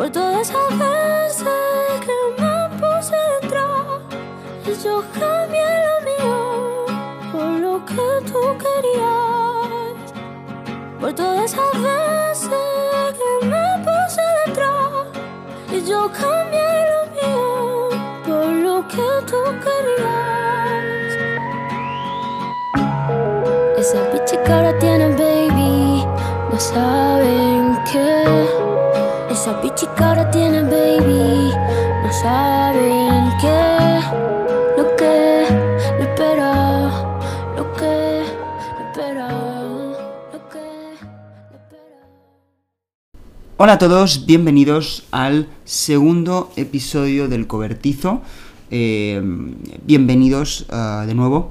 por todas esas veces que me puse detrás y yo cambié lo mío por lo que tú querías. Por todas esas veces que me puse detrás y yo cambié lo mío por lo que tú querías. Esa bicha que ahora tiene baby, no saben qué. Tiene baby, no saben qué. Lo que le espera, lo que le espera, lo que le. Hola a todos, bienvenidos al segundo episodio del Cobertizo. Eh, bienvenidos ah, de nuevo.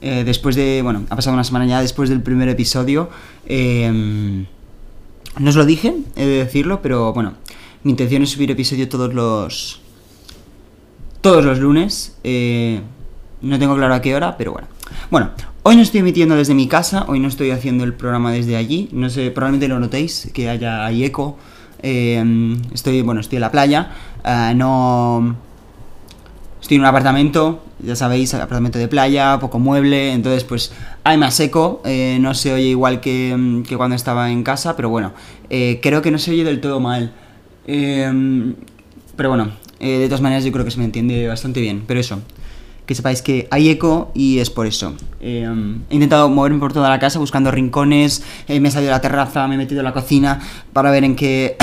Eh, después de, bueno, ha pasado una semana ya después del primer episodio. Eh, no os lo dije, he de decirlo, pero bueno, mi intención es subir episodio todos los... Todos los lunes. Eh, no tengo claro a qué hora, pero bueno. Bueno, hoy no estoy emitiendo desde mi casa, hoy no estoy haciendo el programa desde allí. No sé, probablemente lo notéis, que haya hay eco. Eh, estoy, bueno, estoy en la playa. eh, no... Estoy en un apartamento, ya sabéis, apartamento de playa, poco mueble, entonces pues hay más eco, eh, no se oye igual que, cuando estaba en casa, pero bueno, creo que no se oye del todo mal. Eh, pero bueno, eh, de todas maneras yo creo que se me entiende bastante bien, pero eso, que sepáis que hay eco y es por eso. Eh, he intentado moverme por toda la casa buscando rincones, eh, me he salido a la terraza, me he metido en la cocina para ver en qué,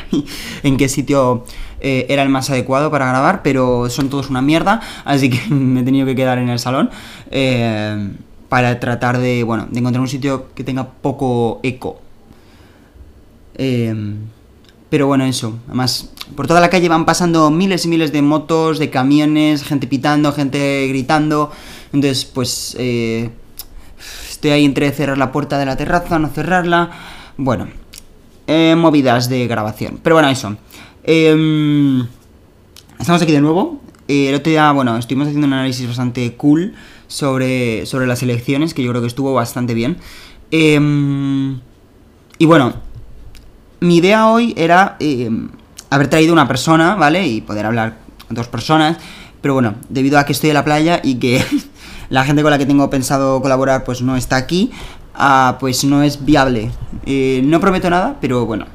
en qué sitio eh, era el más adecuado para grabar, pero son todos una mierda, así que me he tenido que quedar en el salón eh, para tratar de, bueno, de encontrar un sitio que tenga poco eco. Pero bueno, eso. Además, por toda la calle van pasando miles y miles de motos, de camiones, gente pitando, gente gritando. Entonces, pues, eh, estoy ahí entre cerrar la puerta de la terraza, no cerrarla. Bueno, eh, movidas de grabación. Pero bueno, eso. Em, estamos aquí de nuevo. Eh, el otro día, bueno, estuvimos haciendo un análisis bastante cool sobre, sobre las elecciones, que yo creo que estuvo bastante bien. Em, y bueno, mi idea hoy era eh, haber traído una persona, ¿vale? Y poder hablar con dos personas. Pero bueno, debido a que estoy en la playa y que la gente con la que tengo pensado colaborar pues no está aquí, ah, pues no es viable. Eh, no prometo nada, pero bueno.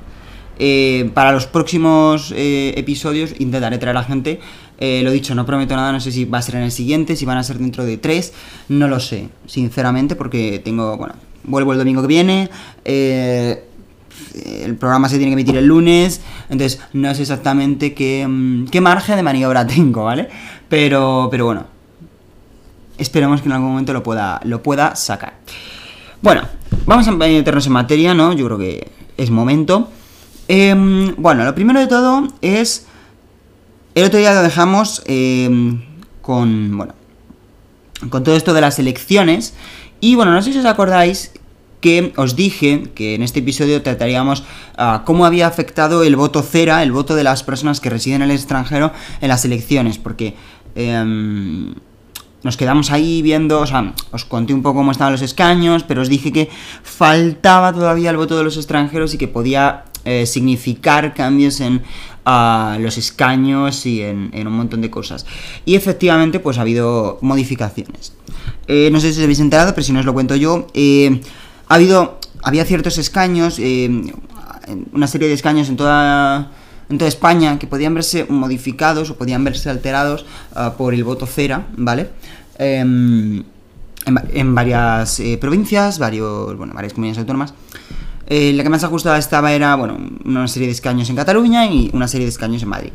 eh, para los próximos episodios intentaré traer a gente. Lo dicho, no prometo nada, no sé si va a ser en el siguiente, si van a ser dentro de tres, no lo sé, sinceramente, porque tengo, bueno, vuelvo el domingo que viene. eh, el programa se tiene que emitir el lunes, entonces no sé exactamente qué, mm, qué margen de maniobra tengo, ¿vale? Pero, pero bueno, esperemos que en algún momento lo pueda, lo pueda sacar. Bueno, vamos a meternos en materia, ¿no? Yo creo que es momento. Em, bueno, lo primero de todo es... El otro día lo dejamos em, con, bueno, con todo esto de las elecciones. Y bueno, no sé si os acordáis que os dije que en este episodio trataríamos ah, cómo había afectado el voto cera, el voto de las personas que residen en el extranjero en las elecciones, porque em, nos quedamos ahí viendo, o sea, os conté un poco cómo estaban los escaños, pero os dije que faltaba todavía el voto de los extranjeros y que podía eh, significar cambios en ah, los escaños y en, un montón de cosas. Y efectivamente, pues ha habido modificaciones. Eh, no sé si os habéis enterado, pero si no os lo cuento yo. eh, ha habido. Había ciertos escaños. eh, una serie de escaños en toda. En toda España que podían verse modificados o podían verse alterados ah, por el voto cera, ¿vale? Em, en, en varias eh, provincias, varios, bueno, varias comunidades autónomas. Eh, la que más ajustada estaba era, bueno, una serie de escaños en Cataluña y una serie de escaños en Madrid.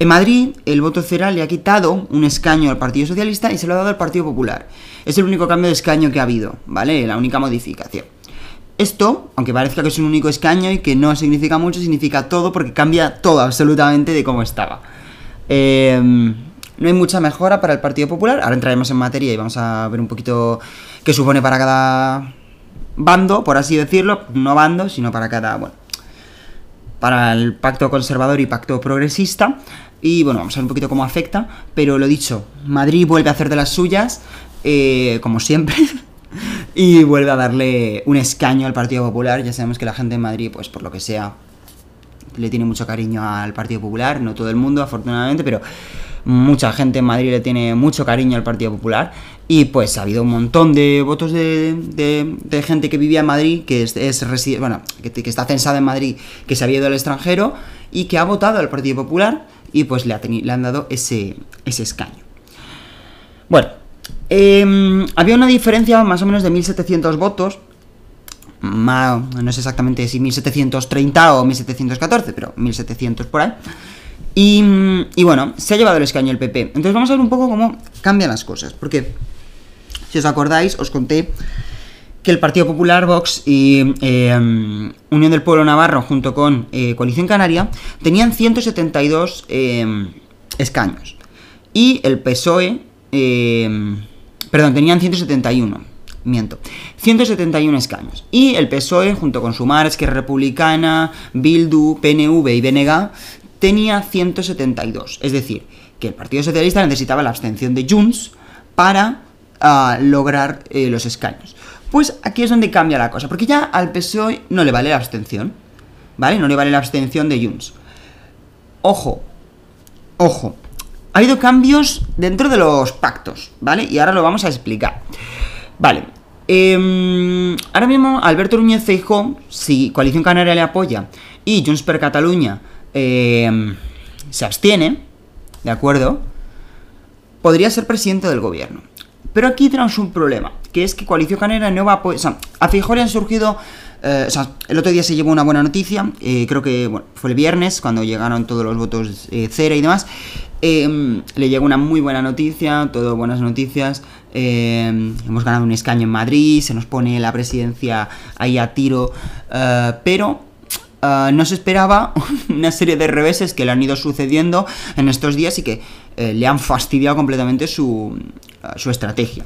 En Madrid, el voto cera le ha quitado un escaño al Partido Socialista y se lo ha dado al Partido Popular. Es el único cambio de escaño que ha habido, ¿vale? La única modificación. Esto, aunque parezca que es un único escaño y que no significa mucho, significa todo porque cambia todo absolutamente de cómo estaba. Eh, no hay mucha mejora para el Partido Popular. Ahora entraremos en materia y vamos a ver un poquito qué supone para cada bando, por así decirlo. No bando, sino para cada, bueno, para el pacto conservador y pacto progresista. Y bueno, vamos a ver un poquito cómo afecta. Pero lo dicho, Madrid vuelve a hacer de las suyas, eh, como siempre. y vuelve a darle un escaño al Partido Popular. Ya sabemos que la gente en Madrid, pues por lo que sea, le tiene mucho cariño al Partido Popular, no todo el mundo, afortunadamente, pero mucha gente en Madrid le tiene mucho cariño al Partido Popular. Y pues ha habido un montón de votos de, gente que vivía en Madrid, que es, bueno, que, está censada en Madrid, que se había ido al extranjero y que ha votado al Partido Popular y pues le, le han dado ese, ese escaño. Bueno, em, había una diferencia más o menos de 1.700 votos. no sé exactamente si 1.730 o 1.714, pero 1.700 por ahí. Y, y, bueno, se ha llevado el escaño el PP. Entonces vamos a ver un poco cómo cambian las cosas. Porque, si os acordáis, os conté que el Partido Popular, Vox y em, Unión del Pueblo Navarro, junto con eh, Coalición Canaria, tenían 172 em, escaños. Y el PSOE, em, perdón, tenían 171. Miento. 171 escaños. Y el PSOE, junto con Sumar, Esquerra Republicana, Bildu, PNV y BNG, tenía 172. Es decir, que el Partido Socialista necesitaba la abstención de Junts para ah, lograr eh, los escaños. Pues aquí es donde cambia la cosa, porque ya al PSOE no le vale la abstención, ¿vale? No le vale la abstención de Junts. Ojo, ojo, ha habido cambios dentro de los pactos, ¿vale? Y ahora lo vamos a explicar. Vale, em, ahora mismo Alberto Núñez Feijóo, si Coalición Canaria le apoya y Junts per Cataluña em, se abstiene, ¿de acuerdo? Podría ser presidente del gobierno. Pero aquí tenemos un problema, que es que Coalición Canaria no va a O sea, a Feijóo han surgido... Eh, o sea, el otro día se llevó una buena noticia, eh, creo que fue el viernes, cuando llegaron todos los votos eh, cera y demás. Em, le llegó una muy buena noticia, todo buenas noticias. Em, hemos ganado un escaño en Madrid, se nos pone la presidencia ahí a tiro, pero no se esperaba una serie de reveses que le han ido sucediendo en estos días y que le han fastidiado completamente su, su estrategia.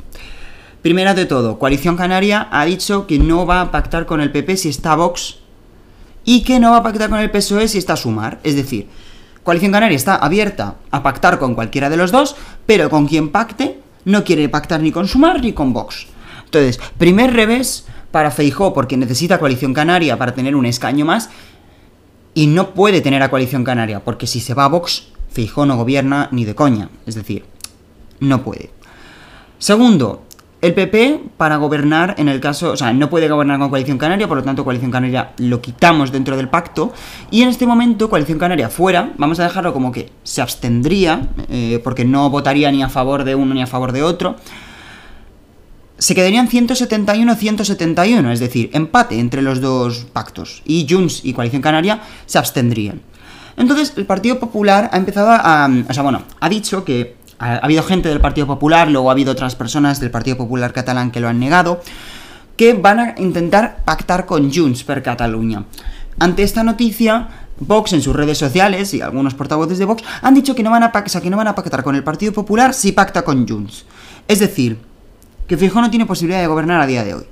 Primera de todo, Coalición Canaria ha dicho que no va a pactar con el PP si está Vox y que no va a pactar con el PSOE si está Sumar. Es decir, Coalición Canaria está abierta a pactar con cualquiera de los dos, pero con quien pacte no quiere pactar ni con Sumar ni con Vox. Entonces, primer revés para Feijó porque necesita Coalición Canaria para tener un escaño más y no puede tener a Coalición Canaria porque si se va a Vox, Feijó no gobierna ni de coña. Es decir, no puede. Segundo, el PP para gobernar en el caso, o sea, no puede gobernar con Coalición Canaria, por lo tanto Coalición Canaria lo quitamos dentro del pacto y en este momento Coalición Canaria fuera, vamos a dejarlo como que se abstendría, eh, porque no votaría ni a favor de uno ni a favor de otro. Se quedarían 171-171, es decir, empate entre los dos pactos. Y Junts y Coalición Canaria se abstendrían. Entonces, el Partido Popular ha empezado a. O sea, bueno, ha dicho que ha, habido gente del Partido Popular, luego ha habido otras personas del Partido Popular catalán que lo han negado, que van a intentar pactar con Junts per Cataluña. Ante esta noticia, Vox en sus redes sociales y algunos portavoces de Vox han dicho que no van a, que no van a pactar con el Partido Popular si pacta con Junts. Es decir, que Fijo no tiene posibilidad de gobernar a día de hoy.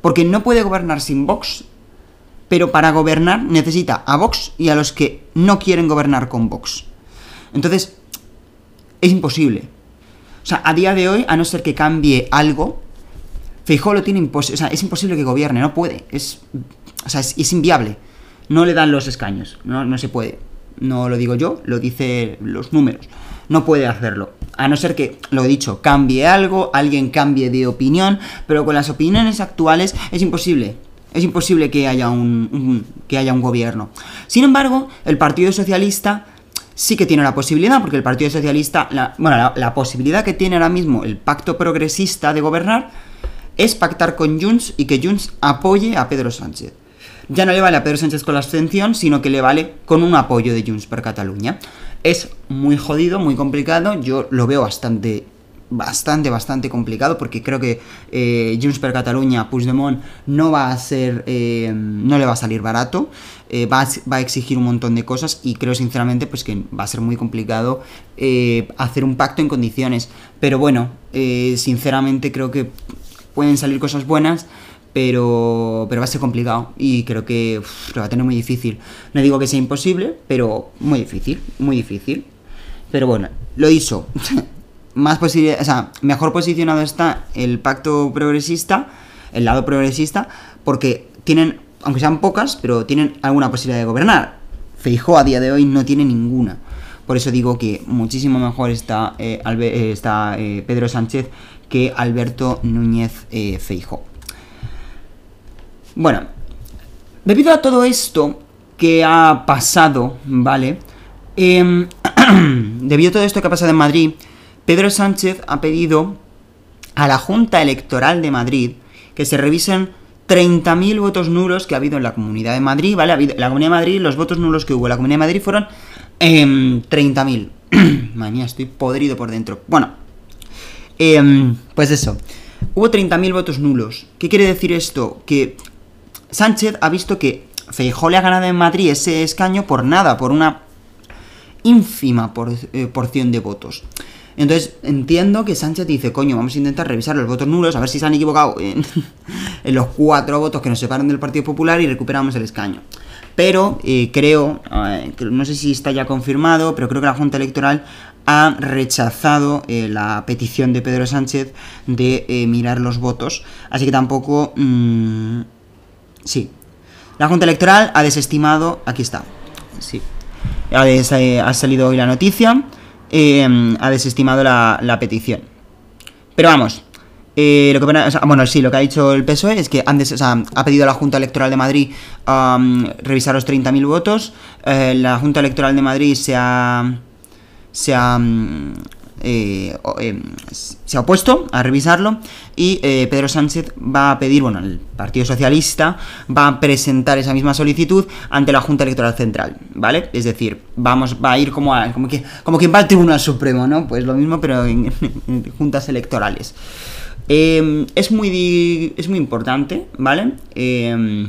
Porque no puede gobernar sin Vox, pero para gobernar necesita a Vox y a los que no quieren gobernar con Vox. Entonces, es imposible. O sea, a día de hoy, a no ser que cambie algo, Feijóo lo tiene imposible. O sea, es imposible que gobierne, no puede. Es, o sea, es, inviable. No le dan los escaños, no, no se puede. No lo digo yo, lo dice los números. No puede hacerlo. A no ser que, lo he dicho, cambie algo, alguien cambie de opinión, pero con las opiniones actuales es imposible. Es imposible que haya un que haya un gobierno. Sin embargo, el Partido Socialista sí que tiene la posibilidad, porque el Partido Socialista, la, bueno, la, posibilidad que tiene ahora mismo el pacto progresista de gobernar es pactar con Junts y que Junts apoye a Pedro Sánchez. Ya no le vale a Pedro Sánchez con la abstención, sino que le vale con un apoyo de Junts per Cataluña. Es muy jodido, muy complicado, yo lo veo bastante bastante, bastante complicado porque creo que eh, Junts per Catalunya, Puigdemont, no va a ser, eh, no le va a salir barato, eh, va, a, exigir un montón de cosas y creo sinceramente pues que va a ser muy complicado eh, hacer un pacto en condiciones. Pero bueno, sinceramente creo que pueden salir cosas buenas, pero, pero va a ser complicado y creo que lo va a tener muy difícil. No digo que sea imposible, pero muy difícil, muy difícil. Pero bueno, lo hizo. más posible, o sea, mejor posicionado está el pacto progresista, el lado progresista, porque tienen, aunque sean pocas, pero tienen alguna posibilidad de gobernar. Feijó a día de hoy no tiene ninguna. Por eso digo que muchísimo mejor está, eh, eh, está eh, Pedro Sánchez que Alberto Núñez Feijó. Bueno, debido a todo esto que ha pasado, ¿vale? Em, debido a todo esto que ha pasado en Madrid, Pedro Sánchez ha pedido a la Junta Electoral de Madrid que se revisen 30.000 votos nulos que ha habido en la Comunidad de Madrid, ¿vale? la Comunidad de Madrid, los votos nulos que hubo en la Comunidad de Madrid fueron 30.000. Em, Madre estoy podrido por dentro. Bueno, em, pues eso. Hubo 30.000 votos nulos. ¿Qué quiere decir esto? Que Sánchez ha visto que Feijó le ha ganado en Madrid ese escaño por nada, por una ínfima eh, porción de votos. Entonces entiendo que Sánchez dice, coño, vamos a intentar revisar los votos nulos, a ver si se han equivocado en, los cuatro votos que nos separan del Partido Popular y recuperamos el escaño. Pero eh, creo, eh, no sé si está ya confirmado, pero creo que la Junta Electoral ha rechazado eh, la petición de Pedro Sánchez de mirar los votos. Así que tampoco... Mm, sí. La Junta Electoral ha desestimado... Aquí está. Sí. Ha, salido hoy la noticia. Ha desestimado la petición. Pero vamos, eh, lo que, bueno, sí, lo que ha dicho el PSOE es que antes, ha pedido a la Junta Electoral de Madrid revisar los 30.000 votos. Eh, la Junta Electoral de Madrid se ha, se ha, eh, se ha opuesto a revisarlo y Pedro Sánchez va a pedir, bueno, el Partido Socialista va a presentar esa misma solicitud ante la Junta Electoral Central, ¿vale? Es decir, vamos, va a ir como, como, que, como quien va al Tribunal Supremo, ¿no? Pues lo mismo, pero en juntas electorales. Em, es, muy, es muy importante, ¿vale? Em,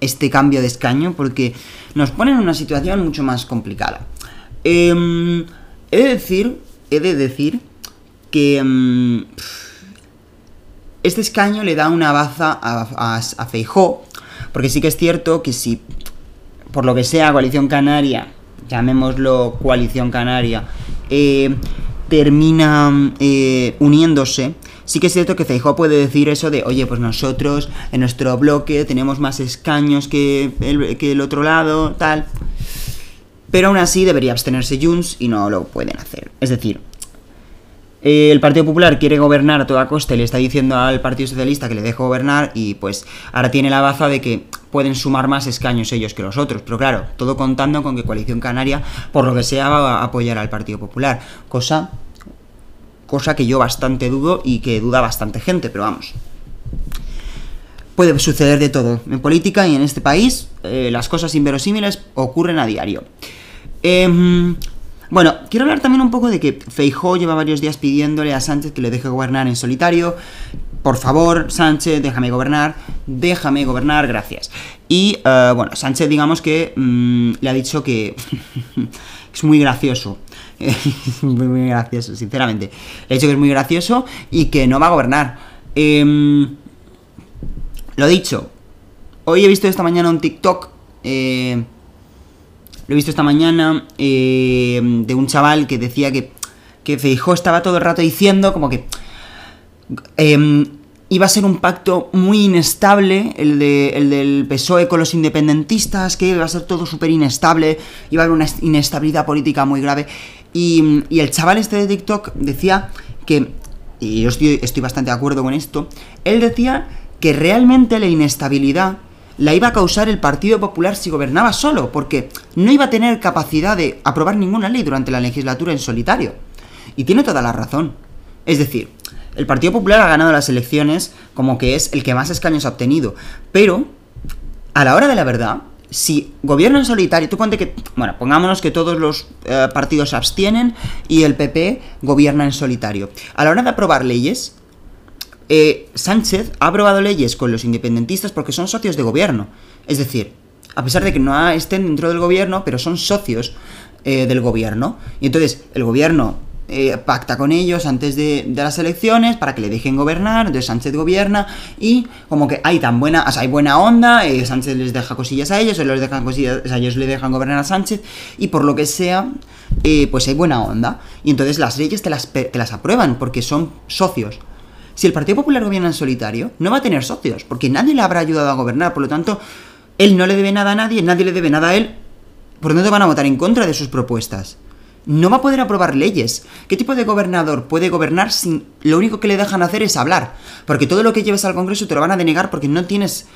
este cambio de escaño porque nos pone en una situación mucho más complicada. Em, he de decir, he de decir que este escaño le da una baza a, a, Feijó, porque sí que es cierto que si, por lo que sea, Coalición Canaria, llamémoslo Coalición Canaria, eh, termina eh, uniéndose, sí que es cierto que Feijóo puede decir eso de, oye, pues nosotros en nuestro bloque tenemos más escaños que el, que el otro lado, tal. Pero aún así debería abstenerse Junts y no lo pueden hacer. Es decir, el Partido Popular quiere gobernar a toda costa y le está diciendo al Partido Socialista que le deje gobernar y pues ahora tiene la baza de que pueden sumar más escaños ellos que los otros. Pero claro, todo contando con que Coalición Canaria, por lo que sea, va a apoyar al Partido Popular. Cosa, cosa que yo bastante dudo y que duda bastante gente, pero vamos. Puede suceder de todo. En política y en este país eh, las cosas inverosímiles ocurren a diario. Eh, bueno, quiero hablar también un poco de que Feijó lleva varios días pidiéndole a Sánchez que le deje gobernar en solitario. Por favor, Sánchez, déjame gobernar, déjame gobernar, gracias. Y eh, bueno, Sánchez digamos que mm, le ha dicho que es muy gracioso. muy, muy gracioso, sinceramente. Le ha dicho que es muy gracioso y que no va a gobernar. Em, lo dicho, hoy he visto esta mañana un TikTok eh, lo he visto esta mañana eh, de un chaval que decía que, que Feijó estaba todo el rato diciendo como que em, iba a ser un pacto muy inestable, el, de, el del PSOE con los independentistas, que iba a ser todo súper inestable, iba a haber una inestabilidad política muy grave. Y, el chaval este de TikTok decía que, y yo estoy bastante de acuerdo con esto, él decía que realmente la inestabilidad la iba a causar el Partido Popular si gobernaba solo, porque no iba a tener capacidad de aprobar ninguna ley durante la legislatura en solitario. Y tiene toda la razón. Es decir, el Partido Popular ha ganado las elecciones como que es el que más escaños ha obtenido, pero a la hora de la verdad, si gobierna en solitario, tú ponte que, bueno, pongámonos que todos los eh, partidos se abstienen y el PP gobierna en solitario. A la hora de aprobar leyes, eh, Sánchez ha aprobado leyes con los independentistas porque son socios de gobierno. Es decir, a pesar de que no estén dentro del gobierno, pero son socios eh, del gobierno. Y entonces el gobierno eh, pacta con ellos antes de, las elecciones para que le dejen gobernar, entonces Sánchez gobierna y como que hay tan buena, o sea, hay buena onda, Sánchez les deja cosillas a ellos, ellos, les dejan cosillas, ellos le dejan gobernar a Sánchez y por lo que sea, pues hay buena onda. Y entonces las leyes te las aprueban porque son socios. Si el Partido Popular gobierna en solitario, no va a tener socios, porque nadie le habrá ayudado a gobernar, por lo tanto, él no le debe nada a nadie, nadie le debe nada a él, por lo tanto van a votar en contra de sus propuestas. No va a poder aprobar leyes. ¿Qué tipo de gobernador puede gobernar sin lo único que le dejan hacer es hablar? Porque todo lo que lleves al Congreso te lo van a denegar porque no tienes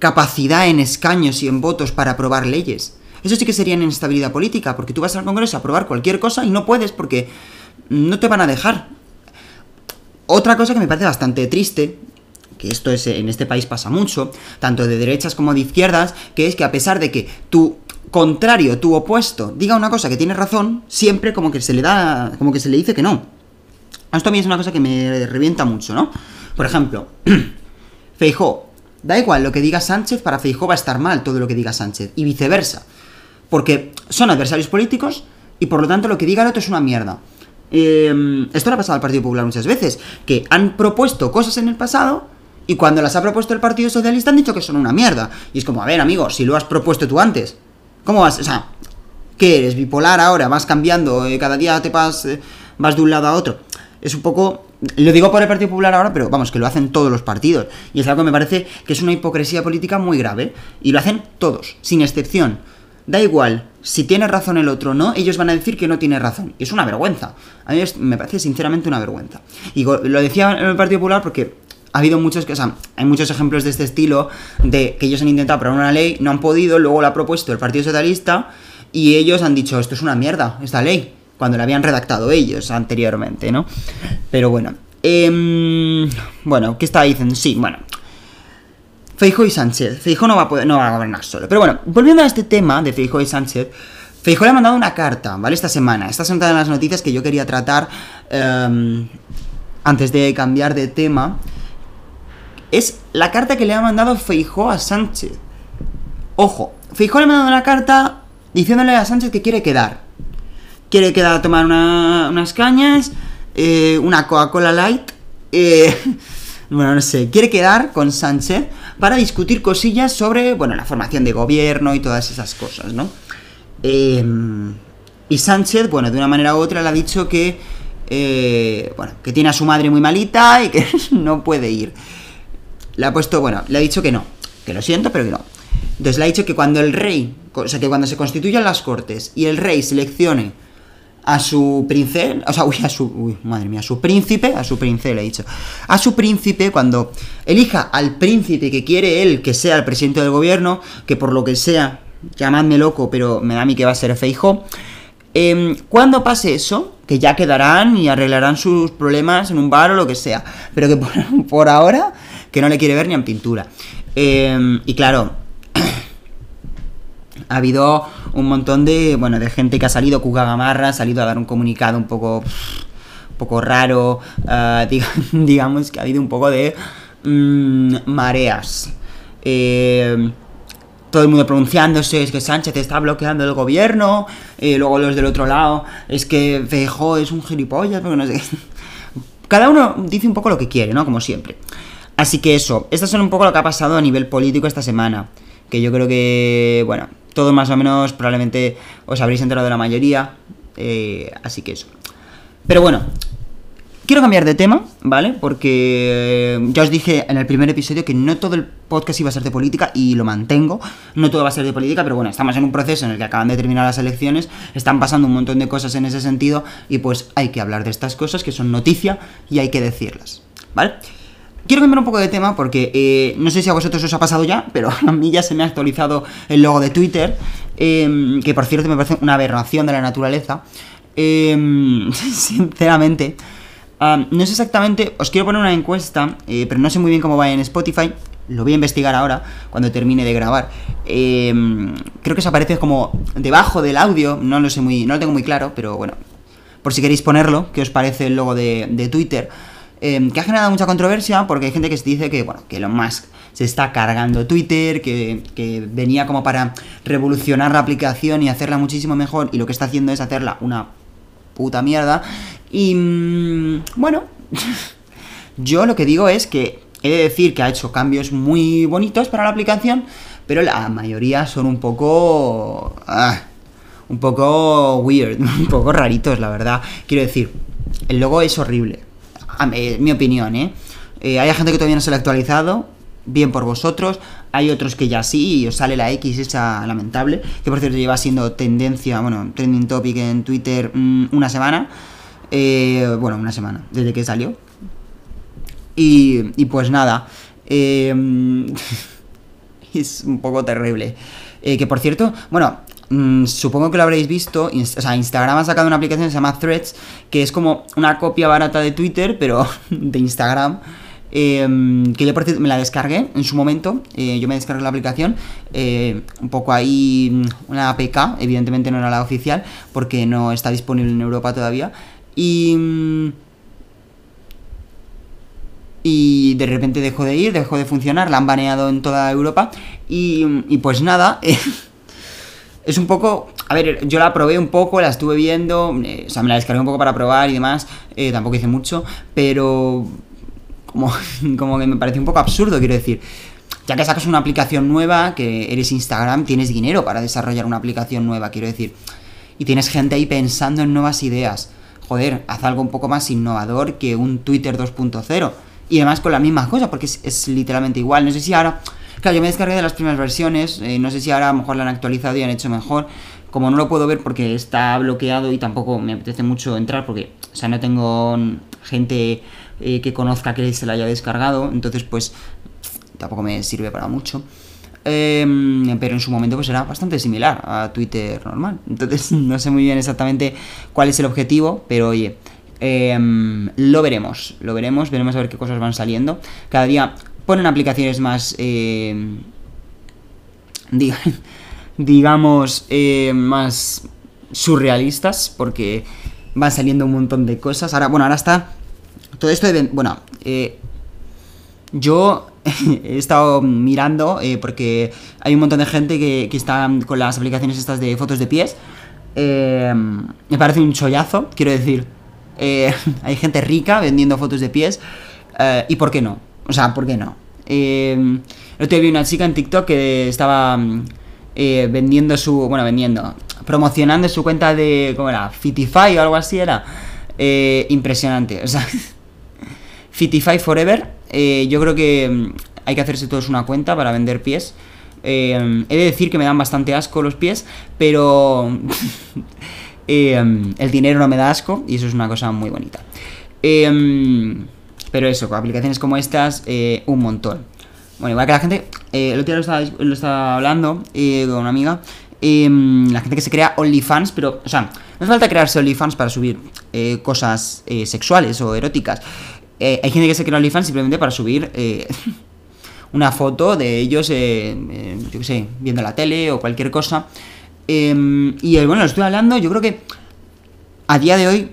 capacidad en escaños y en votos para aprobar leyes. Eso sí que sería inestabilidad política, porque tú vas al Congreso a aprobar cualquier cosa y no puedes porque no te van a dejar. Otra cosa que me parece bastante triste, que esto es, en este país pasa mucho, tanto de derechas como de izquierdas, que es que a pesar de que tu contrario, tu opuesto, diga una cosa que tiene razón, siempre como que se le da, como que se le dice que no. Esto a mí es una cosa que me revienta mucho, ¿no? Por ejemplo, Feijó, da igual lo que diga Sánchez, para Feijó va a estar mal todo lo que diga Sánchez, y viceversa. Porque son adversarios políticos y por lo tanto lo que diga el otro es una mierda. Eh, esto le ha pasado al Partido Popular muchas veces, que han propuesto cosas en el pasado y cuando las ha propuesto el Partido Socialista han dicho que son una mierda. Y es como, a ver, amigo, si lo has propuesto tú antes, ¿cómo vas? O sea, ¿qué eres? ¿Bipolar ahora? ¿Vas cambiando? Eh, ¿Cada día te vas, eh, vas de un lado a otro? Es un poco... Lo digo por el Partido Popular ahora, pero vamos, que lo hacen todos los partidos. Y es algo que me parece que es una hipocresía política muy grave. Y lo hacen todos, sin excepción. Da igual si tiene razón el otro o no, ellos van a decir que no tiene razón. Es una vergüenza. A mí me parece sinceramente una vergüenza. Y lo decía en el Partido Popular porque ha habido muchos, o sea, hay muchos ejemplos de este estilo, de que ellos han intentado aprobar una ley, no han podido, luego la ha propuesto el Partido Socialista y ellos han dicho, esto es una mierda, esta ley, cuando la habían redactado ellos anteriormente, ¿no? Pero bueno. Eh, bueno, ¿qué estaba diciendo? Sí, bueno, Feijo y Sánchez. Feijo no va, a poder, no va a gobernar solo. Pero bueno, volviendo a este tema de Feijo y Sánchez, Feijo le ha mandado una carta, ¿vale? Esta semana. Estas son las noticias que yo quería tratar um, antes de cambiar de tema. Es la carta que le ha mandado Feijo a Sánchez. Ojo, Feijo le ha mandado una carta diciéndole a Sánchez que quiere quedar. Quiere quedar a tomar una, unas cañas, eh, una Coca-Cola Light. Eh, bueno, no sé, quiere quedar con Sánchez para discutir cosillas sobre, bueno, la formación de gobierno y todas esas cosas, ¿no? Em, y Sánchez, bueno, de una manera u otra le ha dicho que, eh, bueno, que tiene a su madre muy malita y que no puede ir. Le ha puesto, bueno, le ha dicho que no, que lo siento, pero que no. Entonces le ha dicho que cuando el rey, o sea, que cuando se constituyan las cortes y el rey seleccione a su princesa, o sea, uy, a su, uy, madre mía, a su príncipe, a su príncipe le he dicho, a su príncipe cuando elija al príncipe que quiere él que sea el presidente del gobierno, que por lo que sea, llamadme loco, pero me da a mí que va a ser Feijo, eh, cuando pase eso, que ya quedarán y arreglarán sus problemas en un bar o lo que sea, pero que por, ahora, que no le quiere ver ni en pintura. Eh, y claro, ha habido un montón de, bueno, de gente que ha salido, Cuca Gamarra, ha salido a dar un comunicado un poco, un poco raro, uh, digamos que ha habido un poco de mmm, mareas. Eh, todo el mundo pronunciándose, es que Sánchez está bloqueando el gobierno, y luego los del otro lado, es que Feijó es un gilipollas, porque no sé. Cada uno dice un poco lo que quiere, ¿no? Como siempre. Así que eso, esto son un poco lo que ha pasado a nivel político esta semana. Que yo creo que, bueno, todos más o menos probablemente os habréis enterado de la mayoría. Eh, así que eso. Pero bueno, quiero cambiar de tema, ¿vale? Porque eh, ya os dije en el primer episodio que no todo el podcast iba a ser de política y lo mantengo. No todo va a ser de política, pero bueno, estamos en un proceso en el que acaban de terminar las elecciones, están pasando un montón de cosas en ese sentido y pues hay que hablar de estas cosas que son noticia y hay que decirlas, ¿vale? Quiero cambiar un poco de tema porque eh, no sé si a vosotros os ha pasado ya, pero a mí ya se me ha actualizado el logo de Twitter, eh, que por cierto me parece una aberración de la naturaleza. Eh, sinceramente, no sé exactamente, os quiero poner una encuesta, eh, pero no sé muy bien cómo va en Spotify. Lo voy a investigar ahora, cuando termine de grabar. Em, creo que se aparece como debajo del audio, no lo sé muy, no lo tengo muy claro, pero bueno, por si queréis ponerlo, ¿qué os parece el logo de Twitter? Eh, que ha generado mucha controversia porque hay gente que se dice que, bueno, que Elon Musk se está cargando Twitter, que, que, venía como para revolucionar la aplicación y hacerla muchísimo mejor y lo que está haciendo es hacerla una puta mierda. Y mmm, bueno, yo lo que digo es que he de decir que ha hecho cambios muy bonitos para la aplicación, pero la mayoría son un poco... Ah, un poco weird, un poco raritos, la verdad. Quiero decir, el logo es horrible mi opinión, ¿eh? ¿eh? Hay gente que todavía no se lo ha actualizado. bien por vosotros. Hay otros que ya sí, y os sale la X esa lamentable, que por cierto lleva siendo tendencia, bueno, trending topic en Twitter mm, una semana. Eh, bueno, una semana, desde que salió. Y, y pues nada, eh, es un poco terrible. Eh, que por cierto, bueno, mm, supongo que lo habréis visto. o sea, Instagram ha sacado una aplicación que se llama Threads, que es como una copia barata de Twitter, pero de Instagram. eh, que yo por cierto me la descargué en su momento. eh, yo me descargué la aplicación. eh, un poco ahí, mm, una APK. Evidentemente no era la oficial, porque no está disponible en Europa todavía. Y. mm, y de repente dejó de ir, dejó de funcionar, la han baneado en toda Europa y, y pues nada, es un poco, a ver, yo la probé un poco, la estuve viendo, eh, o sea, me la descargué un poco para probar y demás, eh, tampoco hice mucho, pero como, como que me parece un poco absurdo, quiero decir. Ya que sacas una aplicación nueva, que eres Instagram, tienes dinero para desarrollar una aplicación nueva, quiero decir. Y tienes gente ahí pensando en nuevas ideas. Joder, haz algo un poco más innovador que un Twitter 2.0. Y además con la misma cosa, porque es, es literalmente igual. No sé si ahora... Claro, yo me descargué de las primeras versiones, eh, no sé si ahora a lo mejor la han actualizado y han hecho mejor. Como no lo puedo ver porque está bloqueado y tampoco me apetece mucho entrar porque, o sea, no tengo gente eh, que conozca que se la haya descargado, entonces pues tampoco me sirve para mucho. Em, pero en su momento pues era bastante similar a Twitter normal. Entonces no sé muy bien exactamente cuál es el objetivo, pero oye, em, lo veremos, lo veremos, veremos a ver qué cosas van saliendo. Cada día ponen aplicaciones más, em, diga- digamos, eh, más surrealistas, porque van saliendo un montón de cosas. Ahora, bueno, ahora está todo esto de... Bueno, eh, yo he estado mirando eh, porque hay un montón de gente que, que está con las aplicaciones estas de fotos de pies. Eh, me parece un chollazo, quiero decir. eh, hay gente rica vendiendo fotos de pies. eh, ¿Y por qué no? O sea, ¿por qué no? Eh, el otro día vi una chica en TikTok que estaba mm, eh, vendiendo su. Bueno, vendiendo. Promocionando su cuenta de. ¿Cómo era? Fitify o algo así era. Eh, impresionante. O sea. Fitify Forever. eh, yo creo que mm, hay que hacerse todos una cuenta para vender pies. Eh, he de decir que me dan bastante asco los pies, pero eh, el dinero no me da asco y eso es una cosa muy bonita. Eh, pero eso, con aplicaciones como estas, eh, un montón. Bueno, igual que la gente, eh, el otro día lo estaba, lo estaba hablando eh, con una amiga, eh, la gente que se crea OnlyFans, pero, o sea, no hace falta crearse OnlyFans para subir cosas sexuales o eróticas. Hay gente que se crea OnlyFans simplemente para subir una foto de ellos, yo qué sé, viendo la tele o cualquier cosa. Eh, y bueno, lo estoy hablando, yo creo que a día de hoy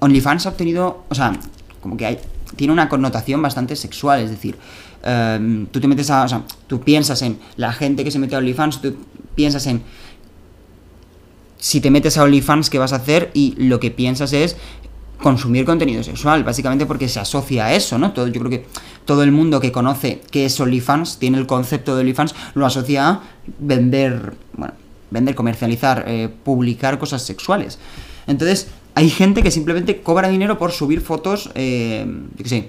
OnlyFans ha obtenido, o sea, como que hay, tiene una connotación bastante sexual, es decir, eh, tú te metes a, o sea, tú piensas en la gente que se mete a OnlyFans, tú piensas en si te metes a OnlyFans qué vas a hacer y lo que piensas es consumir contenido sexual, básicamente porque se asocia a eso, ¿no? Todo, yo creo que todo el mundo que conoce qué es OnlyFans, tiene el concepto de OnlyFans, lo asocia a vender, bueno, vender, comercializar, eh, publicar cosas sexuales. Entonces, hay gente que simplemente cobra dinero por subir fotos, eh, yo qué sé,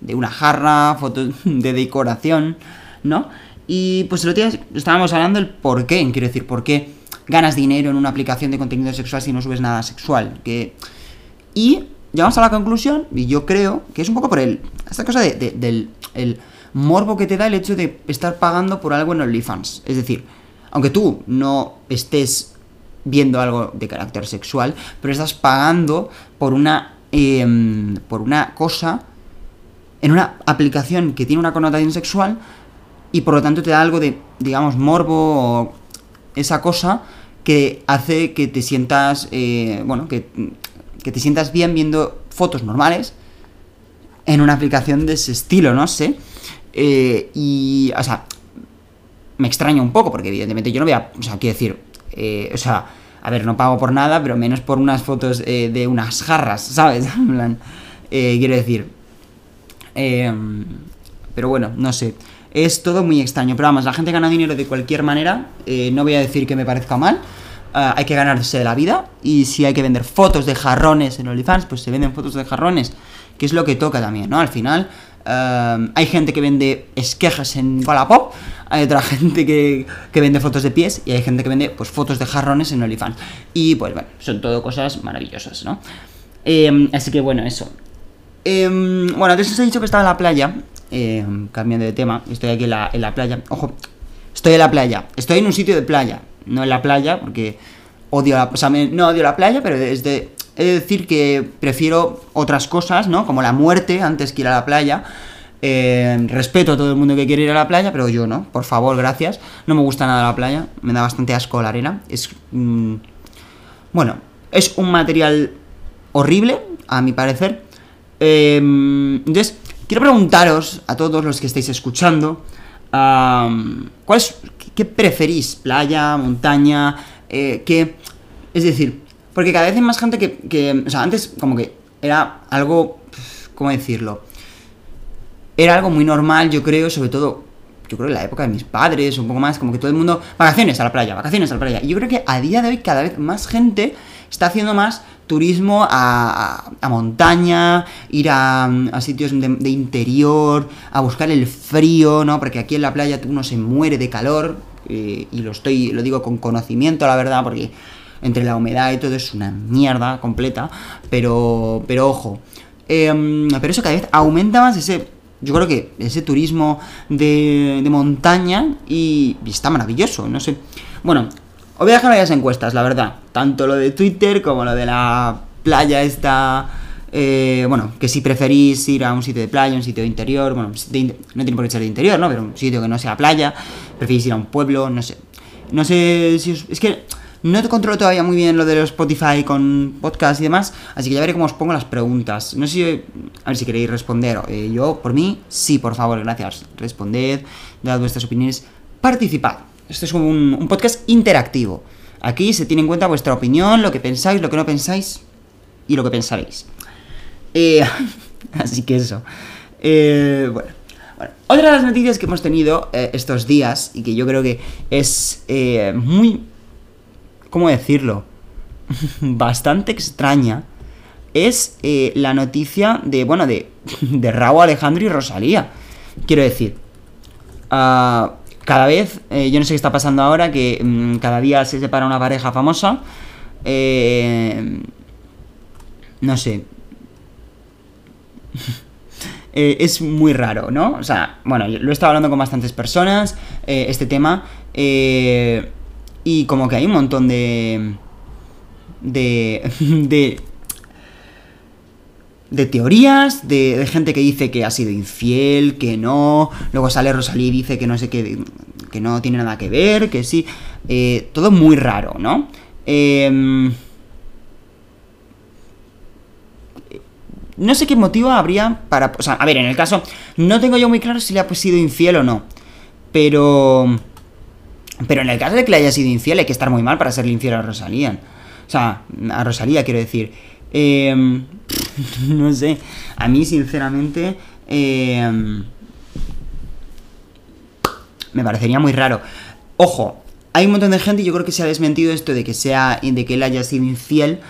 de una jarra, fotos de decoración, ¿no? Y pues el otro día estábamos hablando del por qué, quiero decir, por qué ganas dinero en una aplicación de contenido sexual si no subes nada sexual. Que... Y llegamos a la conclusión, y yo creo que es un poco por el. Esta cosa de- de- del el morbo que te da el hecho de estar pagando por algo en OnlyFans. Es decir, aunque tú no estés viendo algo de carácter sexual, pero estás pagando por una. em, por una cosa. En una aplicación que tiene una connotación sexual. Y por lo tanto te da algo de, digamos, morbo o esa cosa que hace que te sientas, eh, bueno, que, que te sientas bien viendo fotos normales en una aplicación de ese estilo, no sé. Eh, y, o sea, me extraña un poco, porque evidentemente yo no voy a, o sea, quiero decir, eh, o sea, a ver, no pago por nada, pero menos por unas fotos eh, de unas jarras, ¿sabes? Eh, quiero decir, eh, pero bueno, no sé. Es todo muy extraño. Pero vamos, la gente gana dinero de cualquier manera. eh, no voy a decir que me parezca mal. ah, hay que ganarse la vida. Y si hay que vender fotos de jarrones en OnlyFans, pues se venden fotos de jarrones. Que es lo que toca también, ¿no? Al final, Eh, hay gente que vende esquejas en Wallapop, hay otra gente que, que vende fotos de pies y hay gente que vende pues fotos de jarrones en OnlyFans. Y pues bueno, son todo cosas maravillosas, ¿no? Eh, así que bueno, eso. Eh, bueno, antes os he dicho que estaba en la playa, eh, cambiando de tema, estoy aquí en la, playa. Ojo, estoy en la playa, estoy en un sitio de playa, no en la playa, porque odio la, o sea, no odio la playa, pero desde he de decir que prefiero otras cosas, ¿no? Como la muerte antes que ir a la playa. Eh, respeto a todo el mundo que quiere ir a la playa, pero yo no. Por favor, gracias. No me gusta nada la playa. Me da bastante asco la arena. Es mm, bueno, es un material horrible, a mi parecer. Eh, entonces, quiero preguntaros a todos los que estáis escuchando, ¿cuál es, qué, qué preferís? ¿Playa, montaña? Eh, ¿qué? Es decir, porque cada vez hay más gente que, o sea, antes como que era algo, ¿cómo decirlo? Era algo muy normal, yo creo, sobre todo, yo creo en la época de mis padres, un poco más, como que todo el mundo, vacaciones a la playa, vacaciones a la playa. Y yo creo que a día de hoy cada vez más gente está haciendo más turismo a, a- montaña, ir a, a sitios de, de interior, a buscar el frío, ¿no? Porque aquí en la playa uno se muere de calor, eh, y lo estoy, lo digo con conocimiento, la verdad, porque entre la humedad y todo es una mierda completa, pero, pero ojo, Em, pero eso cada vez aumenta más ese, yo creo que ese turismo de, de montaña y, está maravilloso, no sé. Bueno, os voy a dejar varias encuestas, la verdad, tanto lo de Twitter como lo de la playa esta... eh, bueno, que si preferís ir a un sitio de playa, un sitio de interior, bueno, de no tiene por qué ser de interior, ¿no? Pero un sitio que no sea playa, preferís ir a un pueblo, no sé. No sé si os... Es que no te controlo todavía muy bien lo de los Spotify con podcast y demás, así que ya veré cómo os pongo las preguntas. No sé si... A ver si queréis responder. Eh, yo, por mí, sí, por favor, gracias. Responded, dad vuestras opiniones, participad. Esto es un podcast interactivo. Aquí se tiene en cuenta vuestra opinión, lo que pensáis, lo que no pensáis y lo que pensaréis. Eh, así que eso. Eh, bueno. Bueno, otra de las noticias que hemos tenido eh, estos días y que yo creo que es eh, muy... ¿Cómo decirlo? Bastante extraña es eh, la noticia de, bueno, de, de Raúl Alejandro y Rosalía. Quiero decir, ah, cada vez, eh, yo no sé qué está pasando ahora, que mm, cada día se separa una pareja famosa. eh, no sé, eh, es muy raro, ¿no? O sea, bueno, lo he estado hablando con bastantes personas, este tema, eh, y como que hay un montón de... de... de de teorías, de, gente que dice que ha sido infiel, que no, luego sale Rosalía y dice que no sé qué, que no tiene nada que ver, que sí, eh, todo muy raro, ¿no? Em, no sé qué motivo habría para... O sea, a ver, en el caso, no tengo yo muy claro si le ha sido infiel o no. Pero... Pero en el caso de que le haya sido infiel, hay que estar muy mal para serle infiel a Rosalía. O sea, a Rosalía quiero decir. Eh, no sé. A mí, sinceramente... eh, me parecería muy raro. Ojo, hay un montón de gente y yo creo que se ha desmentido esto de que sea de que él haya sido infiel.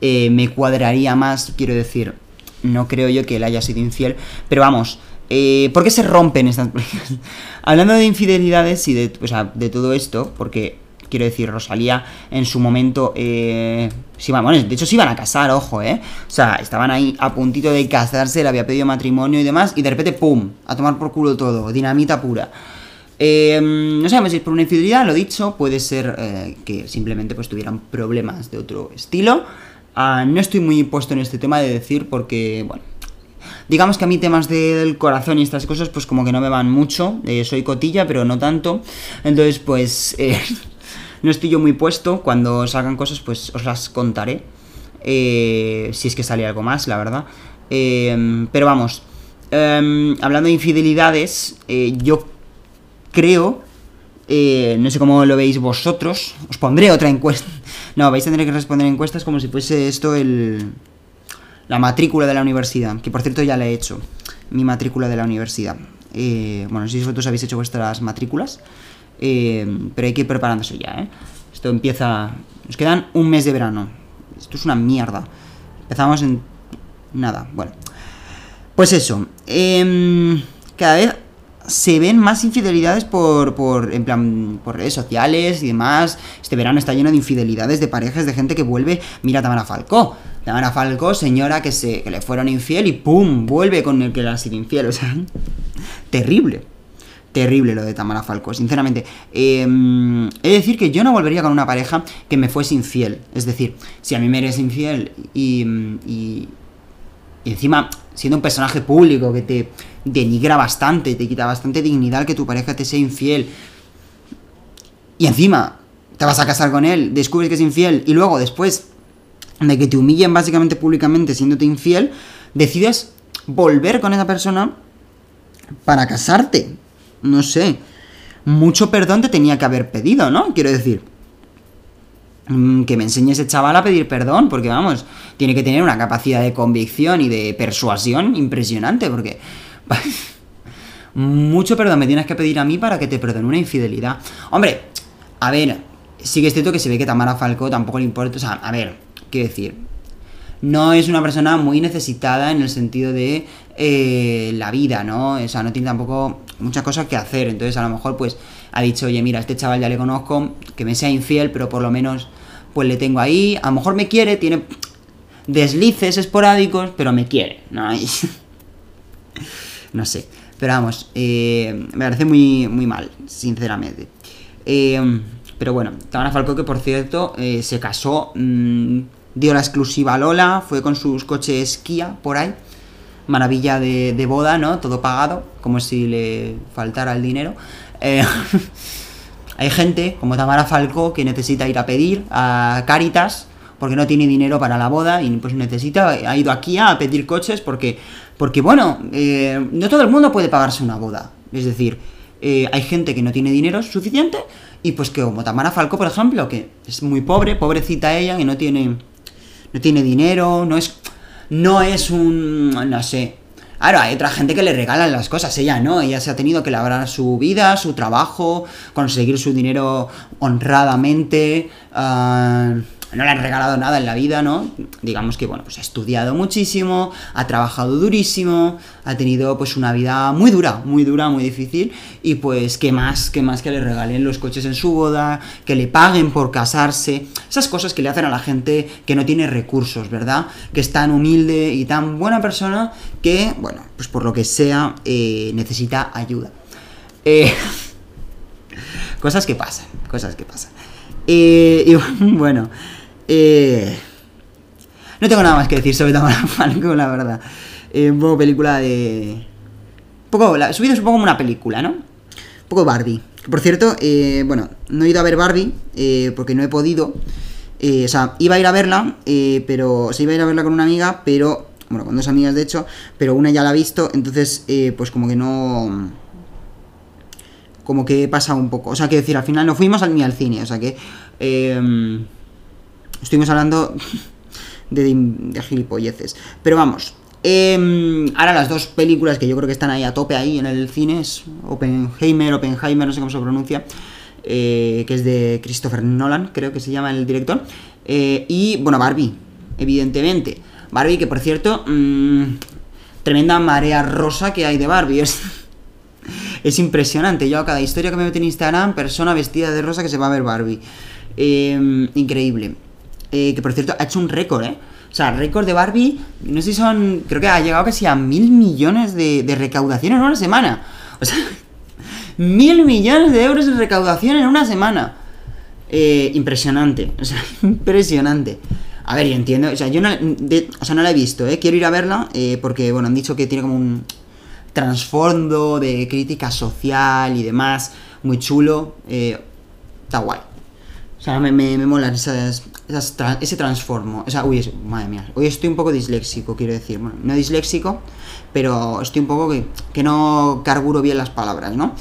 eh, me cuadraría más, quiero decir, no creo yo que él haya sido infiel, pero vamos, eh, ¿por qué se rompen estas parejas? Hablando de infidelidades y de, todo esto, porque quiero decir, Rosalía en su momento, eh, iban- bueno, de hecho se iban a casar, ojo, ¿eh? O sea, estaban ahí a puntito de casarse, le había pedido matrimonio y demás, y de repente, ¡pum!, a tomar por culo todo, dinamita pura. Eh, no sabemos si es por una infidelidad, lo dicho, puede ser eh, que simplemente pues tuvieran problemas de otro estilo. Ah, no estoy muy puesto en este tema de decir porque, bueno, digamos que a mí temas de- del corazón y estas cosas pues como que no me van mucho, eh, soy cotilla pero no tanto, entonces pues eh, no estoy yo muy puesto, cuando salgan cosas pues os las contaré, eh, si es que sale algo más, la verdad. Eh, pero vamos, em, hablando de infidelidades, eh, yo creo, eh, no sé cómo lo veis vosotros, os pondré otra encuesta. No, vais a tener que responder encuestas como si fuese esto el la matrícula de la universidad, que por cierto ya la he hecho, mi matrícula de la universidad. Eh, bueno, si vosotros habéis hecho vuestras matrículas, eh, pero hay que ir preparándose ya, ¿eh? Esto empieza... Nos quedan un mes de verano. Esto es una mierda. Empezamos en... Nada, bueno. Pues eso, em, cada vez se ven más infidelidades por, por, en plan, por redes sociales y demás. Este verano está lleno de infidelidades de parejas, de gente que vuelve. Mira Tamara Falcó. Tamara Falcó, señora que, se, que le fueron infiel y ¡pum! vuelve con el que le ha sido infiel. O sea, terrible. Terrible lo de Tamara Falcó, sinceramente. Eh, he de decir que yo no volvería con una pareja que me fuese infiel. Es decir, si a mí me eres infiel y, y, y encima siendo un personaje público que te denigra bastante, te quita bastante dignidad que tu pareja te sea infiel. Y encima te vas a casar con él, descubres que es infiel y luego después de que te humillen básicamente públicamente siéndote infiel, decides volver con esa persona para casarte. No sé. Mucho perdón te tenía que haber pedido, ¿no? Quiero decir. Mm, que me enseñe ese chaval a pedir perdón, porque vamos, tiene que tener una capacidad de convicción y de persuasión impresionante, porque mucho perdón me tienes que pedir a mí para que te perdone una infidelidad. Hombre, a ver, sí que es cierto que se ve que Tamara Falco tampoco le importa, o sea, a ver, quiero decir, no es una persona muy necesitada en el sentido de eh, la vida, ¿no? O sea, no tiene tampoco muchas cosas que hacer, entonces a lo mejor pues ha dicho, oye, mira, este chaval ya le conozco, que me sea infiel, pero por lo menos pues le tengo ahí, a lo mejor me quiere, tiene deslices esporádicos, pero me quiere, ¿no? no sé, pero vamos, eh, me parece muy, muy mal, sinceramente. Eh, pero bueno, Tamara Falcó, que por cierto, eh, se casó, mmm, dio la exclusiva a Lola, fue con sus coches Kia por ahí. Maravilla de, de boda, ¿no? Todo pagado, como si le faltara el dinero. Hay gente, como Tamara Falcó, que necesita ir a pedir a Caritas porque no tiene dinero para la boda y pues necesita, ha ido aquí a pedir coches porque, porque bueno, eh, no todo el mundo puede pagarse una boda. Es decir, eh, hay gente que no tiene dinero suficiente y pues que como Tamara Falcó, por ejemplo, que es muy pobre, pobrecita ella, que no tiene, no tiene dinero, no es, no es un, no sé, Claro, hay otra gente que le regalan las cosas, ella no, ella se ha tenido que labrar su vida, su trabajo, conseguir su dinero honradamente, uh, no le han regalado nada en la vida, ¿no? Digamos que, bueno, pues ha estudiado muchísimo, ha trabajado durísimo, ha tenido pues una vida muy dura, muy dura, muy difícil, y pues, ¿qué más? ¿Qué más que le regalen los coches en su boda, que le paguen por casarse? Esas cosas que le hacen a la gente que no tiene recursos, ¿verdad? Que es tan humilde y tan buena persona que, bueno, pues por lo que sea, eh, necesita ayuda. Eh, cosas que pasan, cosas que pasan. Eh, y bueno, eh, no tengo nada más que decir sobre Tamara Falco, la verdad. Eh, un poco película de... Un poco, la, su vida es un poco como una película, ¿no? Un poco Barbie. Por cierto, eh, bueno, no he ido a ver Barbie eh, porque no he podido. Eh, o sea, iba a ir a verla, eh, pero... O sea, iba a ir a verla con una amiga, pero... Bueno, con dos amigas de hecho, pero una ya la ha visto, entonces, pues como que no como que he pasado un poco. O sea, que decir, al final no fuimos ni al cine. O sea que. Eh, estuvimos hablando de, gilipolleces. Pero vamos. Eh, ahora las dos películas que yo creo que están ahí a tope ahí en el cine es Oppenheimer, Oppenheimer, no sé cómo se pronuncia. Eh, que es de Christopher Nolan, creo que se llama el director. Eh, y bueno, Barbie, evidentemente. Barbie, que por cierto, mmm, tremenda marea rosa que hay de Barbie. Es, es impresionante. Yo a cada historia que me mete en Instagram, persona vestida de rosa que se va a ver Barbie. Eh, increíble. Eh, que por cierto, ha hecho un récord, ¿eh? O sea, récord de Barbie, no sé si son. Creo que ha llegado casi a mil millones de, de recaudación en una semana. O sea, mil millones de euros en recaudación en una semana. Eh, impresionante. O sea, impresionante. A ver, yo entiendo. O sea, yo no, de, o sea, no la he visto, ¿eh? Quiero ir a verla eh, porque, bueno, han dicho que tiene como un trasfondo de crítica social y demás, muy chulo, eh, está guay. O sea, me, me, me molan esas, ese transformo. O sea, uy, madre mía, hoy estoy un poco disléxico, quiero decir. No disléxico, pero estoy un poco que, que no carburo bien las palabras, ¿no?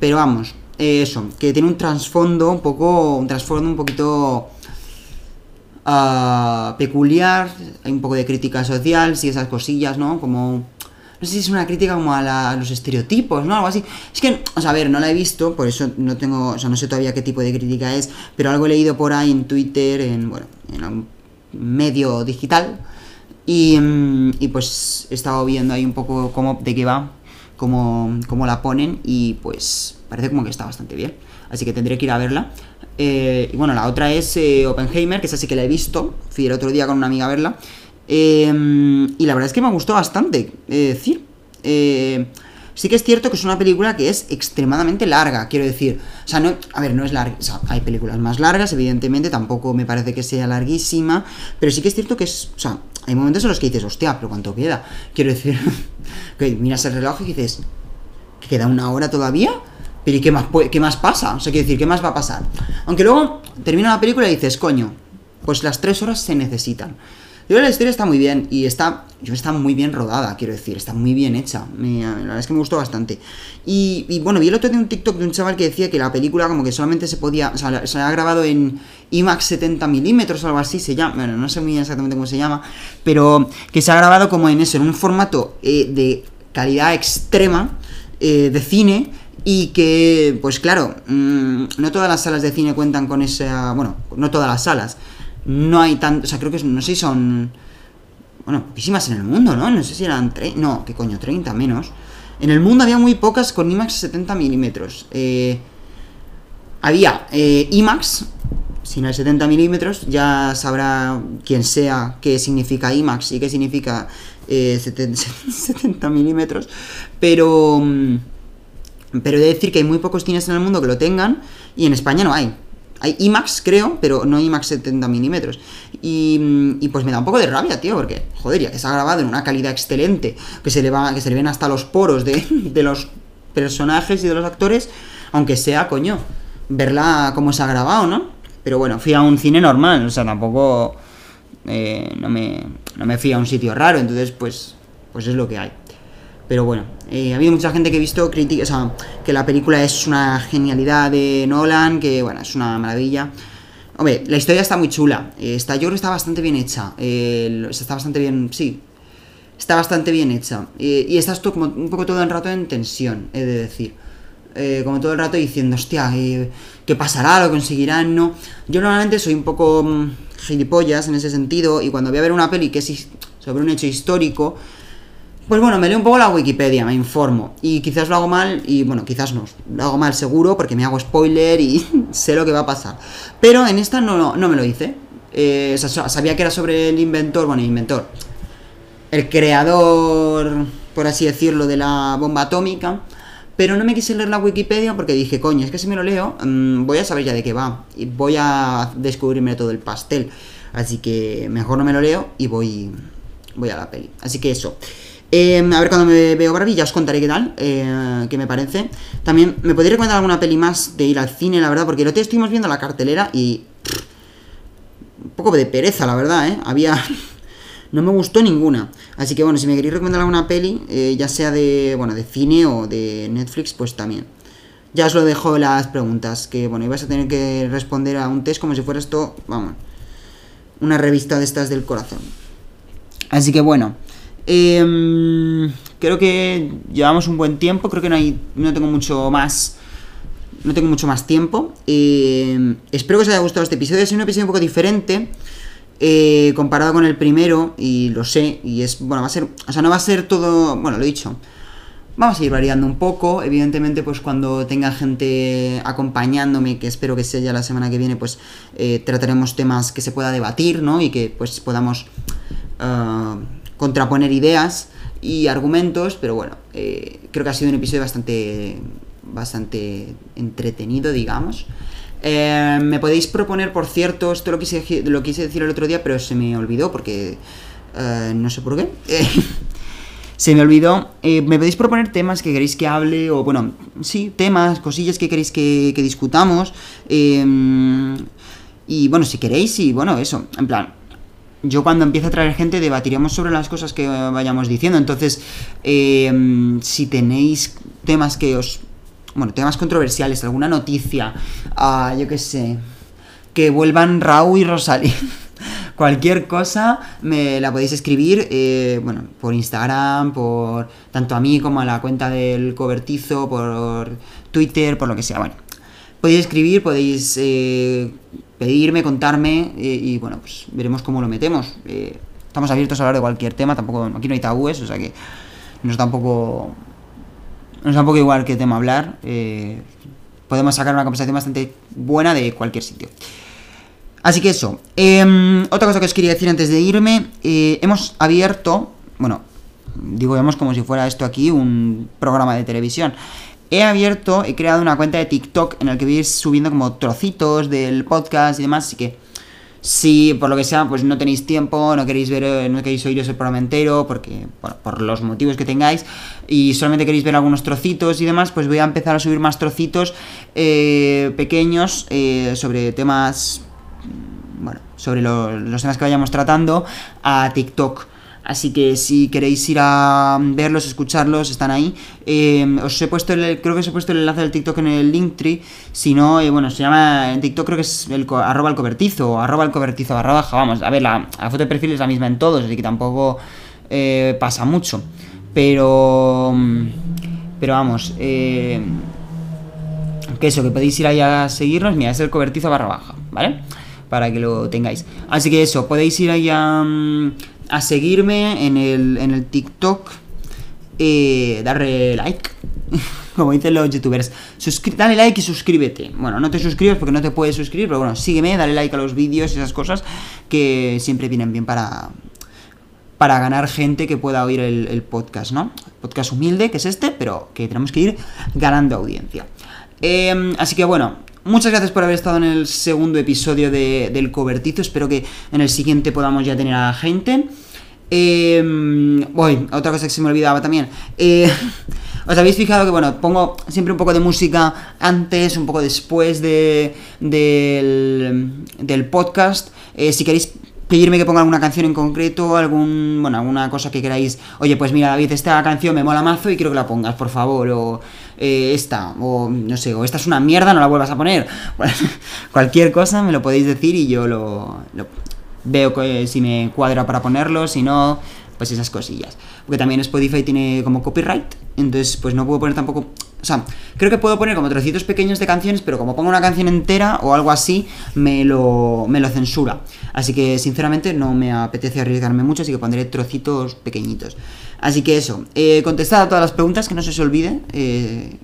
Pero vamos, eso, que tiene un trasfondo un poco, un trasfondo un poquito... Uh, peculiar, hay un poco de crítica social, sí, esas cosillas, ¿no? Como no sé si es una crítica como a, la, los estereotipos, ¿no? Algo así. Es que, o sea, a ver, no la he visto, por eso no tengo, o sea, no sé todavía qué tipo de crítica es, pero algo he leído por ahí en Twitter, en, bueno, en algún medio digital, Y, mm, y pues he estado viendo ahí un poco cómo, de qué va, cómo, cómo la ponen y pues parece como que está bastante bien. Así que tendré que ir a verla. Eh, y bueno, la otra es eh, Oppenheimer, que esa sí que la he visto. Fui el otro día con una amiga a verla. Eh, y la verdad es que me gustó bastante. Es decir, sí que es cierto que es una película que es extremadamente larga, quiero decir. O sea, no, a ver, no es larga. O sea, hay películas más largas, evidentemente, tampoco me parece que sea larguísima. Pero sí que es cierto que es. O sea, hay momentos en los que dices, hostia, pero ¿cuánto queda? Quiero decir, que miras el reloj y dices, ¿queda una hora todavía? Pero ¿y qué más, qué más pasa? O sea, quiero decir, ¿qué más va a pasar? Aunque luego termina la película y dices, coño, pues las tres horas se necesitan. Yo la historia está muy bien y está, yo está muy bien rodada, quiero decir, está muy bien hecha. la verdad es que me gustó bastante. Y, bueno, vi el otro día un TikTok de un chaval que decía que la película como que solamente se podía, o sea, se ha grabado en IMAX 70 milímetros o algo así se llama, bueno, no sé muy exactamente cómo se llama, pero que se ha grabado como en eso, en un formato eh, de calidad extrema eh, de cine y que, pues claro, mm, no todas las salas de cine cuentan con esa. Bueno, no todas las salas. No hay tanto. O sea, creo que no sé si son. Bueno, poquísimas en el mundo, ¿no? No sé si eran. no, ¿qué coño? 30 menos. En el mundo había muy pocas con IMAX 70 milímetros. Eh, había eh, IMAX, si no hay 70 milímetros, ya sabrá quien sea qué significa IMAX y qué significa 70, eh, 70 milímetros. Pero. Mm, pero he de decir que hay muy pocos cines en el mundo que lo tengan y en España no hay. Hay IMAX, creo, pero no IMAX 70 milímetros. Y, pues me da un poco de rabia, tío, porque, joder, ya que se ha grabado en una calidad excelente, que se le, va, que se le ven hasta los poros de, de los personajes y de los actores, aunque sea, coño, verla como se ha grabado, ¿no? Pero bueno, fui a un cine normal, o sea, tampoco... Eh, no, me, no me fui a un sitio raro, entonces pues, pues es lo que hay. Pero bueno, eh, ha habido mucha gente que ha visto críticas, o sea, que la película es una genialidad de Nolan, que bueno, es una maravilla. Hombre, la historia está muy chula. Está, yo creo que está bastante bien hecha. está bastante bien, sí. Está bastante bien hecha. y estás tú como un poco todo el rato en tensión, he de decir. Eh, como todo el rato diciendo, hostia, eh, ¿qué pasará? ¿Lo conseguirán? No. Yo normalmente soy un poco mm, gilipollas en ese sentido. Y cuando voy a ver una peli que es sobre un hecho histórico, pues bueno, me leo un poco la Wikipedia, me informo. Y quizás lo hago mal, y bueno, quizás no. Lo hago mal seguro porque me hago spoiler y sé lo que va a pasar. Pero en esta no, no me lo hice. Eh, sabía que era sobre el inventor, bueno, el inventor. El creador, por así decirlo, de la bomba atómica. Pero no me quise leer la Wikipedia porque dije, coño, es que si me lo leo, mm, voy a saber ya de qué va. Y voy a descubrirme todo el pastel. Así que mejor no me lo leo y voy, voy a la peli. Así que eso. Em, a ver cuando me veo Barbie, ya os contaré qué tal, eh, qué me parece. También me podéis recomendar alguna peli más de ir al cine, la verdad, porque el otro día estuvimos viendo la cartelera y. un poco de pereza, la verdad, ¿eh? Había. no me gustó ninguna. Así que bueno, si me queréis recomendar alguna peli, eh, ya sea de, bueno, de cine o de Netflix, pues también. Ya os lo dejo las preguntas, que bueno, ibas a tener que responder a un test como si fuera esto, vamos, una revista de estas del corazón. Así que bueno. Eh, creo que llevamos un buen tiempo, creo que no hay. no tengo mucho más. No tengo mucho más tiempo. Eh, espero que os haya gustado este episodio. Es un episodio un poco diferente. Eh, comparado con el primero. Y lo sé. Y es. Bueno, va a ser. O sea, no va a ser todo. Bueno, lo he dicho. Vamos a ir variando un poco. Evidentemente, pues cuando tenga gente acompañándome, que espero que sea ya la semana que viene, pues eh, trataremos temas que se pueda debatir, ¿no? Y que pues podamos. Uh, contraponer ideas y argumentos, pero bueno, eh, creo que ha sido un episodio bastante, bastante entretenido, digamos. Eh, me podéis proponer, por cierto, esto lo quise, lo quise decir el otro día, pero se me olvidó porque eh, no sé por qué. se me olvidó. me podéis proponer temas que queréis que hable, o bueno, sí, temas, cosillas que queréis que, que discutamos. y bueno, si queréis, y bueno, eso, en plan, yo cuando empiece a traer gente debatiremos sobre las cosas que vayamos diciendo. Entonces, em, si tenéis temas que os... Bueno, temas controversiales, alguna noticia, uh, yo qué sé, que vuelvan Raúl y Rosalía. Cualquier cosa me la podéis escribir, eh, bueno, por Instagram, por tanto a mí como a la cuenta del cobertizo, por Twitter, por lo que sea. Bueno, podéis escribir, podéis eh, pedirme, contarme eh, y bueno, pues veremos cómo lo metemos. Eh, estamos abiertos a hablar de cualquier tema, tampoco aquí no hay tabúes, o sea que nos da un poco, nos da un poco igual qué tema hablar. podemos sacar una conversación bastante buena de cualquier sitio. Así que eso. Em, otra cosa que os quería decir antes de irme. hemos abierto. Bueno, digo hemos como si fuera esto aquí un programa de televisión. He abierto, he creado una cuenta de TikTok en la que voy a ir subiendo como trocitos del podcast y demás. Así que si por lo que sea, pues no tenéis tiempo, no queréis ver, eh, no queréis oíros el programa entero, porque, por los motivos que tengáis, y solamente queréis ver algunos trocitos y demás, pues voy a empezar a subir más trocitos eh, pequeños eh, sobre temas bueno, sobre lo- los temas que vayamos tratando a TikTok. Así que si queréis ir a verlos, escucharlos, están ahí. Eh, os he puesto el, creo que os he puesto el enlace del TikTok en el Linktree. Si no, eh, bueno, se llama en TikTok creo que es el arroba el cobertizo, arroba el cobertizo barra baja. Vamos, a ver, la, foto de perfil es la misma en todos, así que tampoco eh, pasa mucho. Pero, mm, pero vamos, eh, que eso, que podéis ir ahí a seguirnos, mira, es el cobertizo barra baja, ¿vale? Para que lo tengáis. Así que eso, podéis ir ahí a, mm, a seguirme en el, en el TikTok, eh, darle like, como dicen los youtubers. Suscri- dale like y suscríbete. Bueno, no te suscribes porque no te puedes suscribir, pero bueno, sígueme, dale like a los vídeos y esas cosas que siempre vienen bien para, para ganar gente que pueda oír el, podcast, ¿no? Podcast humilde, que es este, pero que tenemos que ir ganando audiencia. Eh, así que bueno, muchas gracias por haber estado en el segundo episodio de- del cobertizo. Espero que en el siguiente podamos ya tener a la gente. Eh, voy, otra cosa que se me olvidaba también. Eh, Os habéis fijado que, bueno, pongo siempre un poco de música antes, un poco después de, del, del podcast. Eh, si queréis pedirme que ponga alguna canción en concreto, algún, bueno, alguna cosa que queráis. Oye, pues mira, David, esta canción me mola mazo y quiero que la pongas, por favor. O eh, esta, o no sé, o esta es una mierda, no la vuelvas a poner. Cualquier cosa me lo podéis decir y yo lo, lo veo que, si me cuadra para ponerlo, si no, pues esas cosillas. Porque también Spotify tiene como copyright, entonces pues no puedo poner tampoco... O sea, creo que puedo poner como trocitos pequeños de canciones, pero como pongo una canción entera o algo así, me lo, me lo censura. Así que sinceramente no me apetece arriesgarme mucho, así que pondré trocitos pequeñitos. Así que eso, eh, contestad a todas las preguntas, que no se os olvide, eh,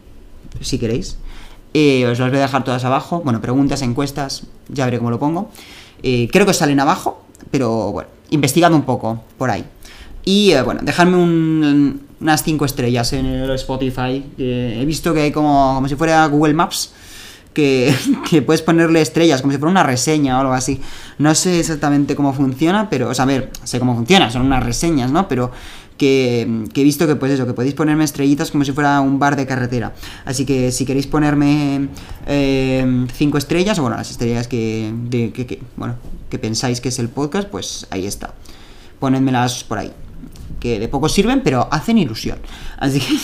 si queréis. Eh, os las voy a dejar todas abajo. Bueno, preguntas, encuestas, ya veré cómo lo pongo. Eh, creo que os salen abajo, pero bueno, investigad un poco por ahí. Y eh, bueno, dejadme un- unas 5 estrellas en el Spotify. he visto que hay como, como si fuera Google Maps. Que, que puedes ponerle estrellas, como si fuera una reseña o algo así. No sé exactamente cómo funciona, pero, o sea, a ver, sé cómo funciona, son unas reseñas, ¿no? Pero que, que he visto que, pues eso, que podéis ponerme estrellitas como si fuera un bar de carretera. Así que si queréis ponerme 5 estrellas, o bueno, las estrellas que, de- que, bueno, que pensáis que es el podcast, pues ahí está. Ponedmelas por ahí. Que de poco sirven, pero hacen ilusión. Así que,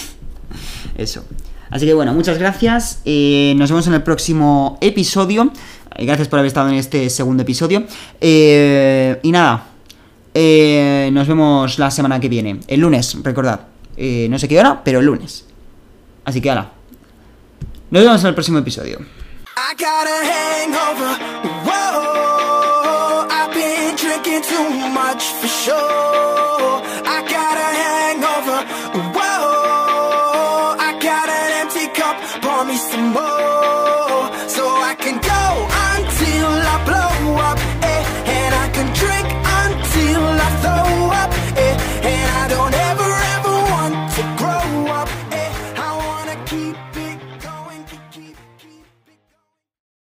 eso. Así que bueno, muchas gracias. eh, nos vemos en el próximo episodio. Eh, Gracias por haber estado en este segundo episodio. Eh, y nada, eh, nos vemos la semana que viene. El lunes, recordad. Eh, no sé qué hora, pero el lunes. Así que ahora. Nos vemos en el próximo episodio.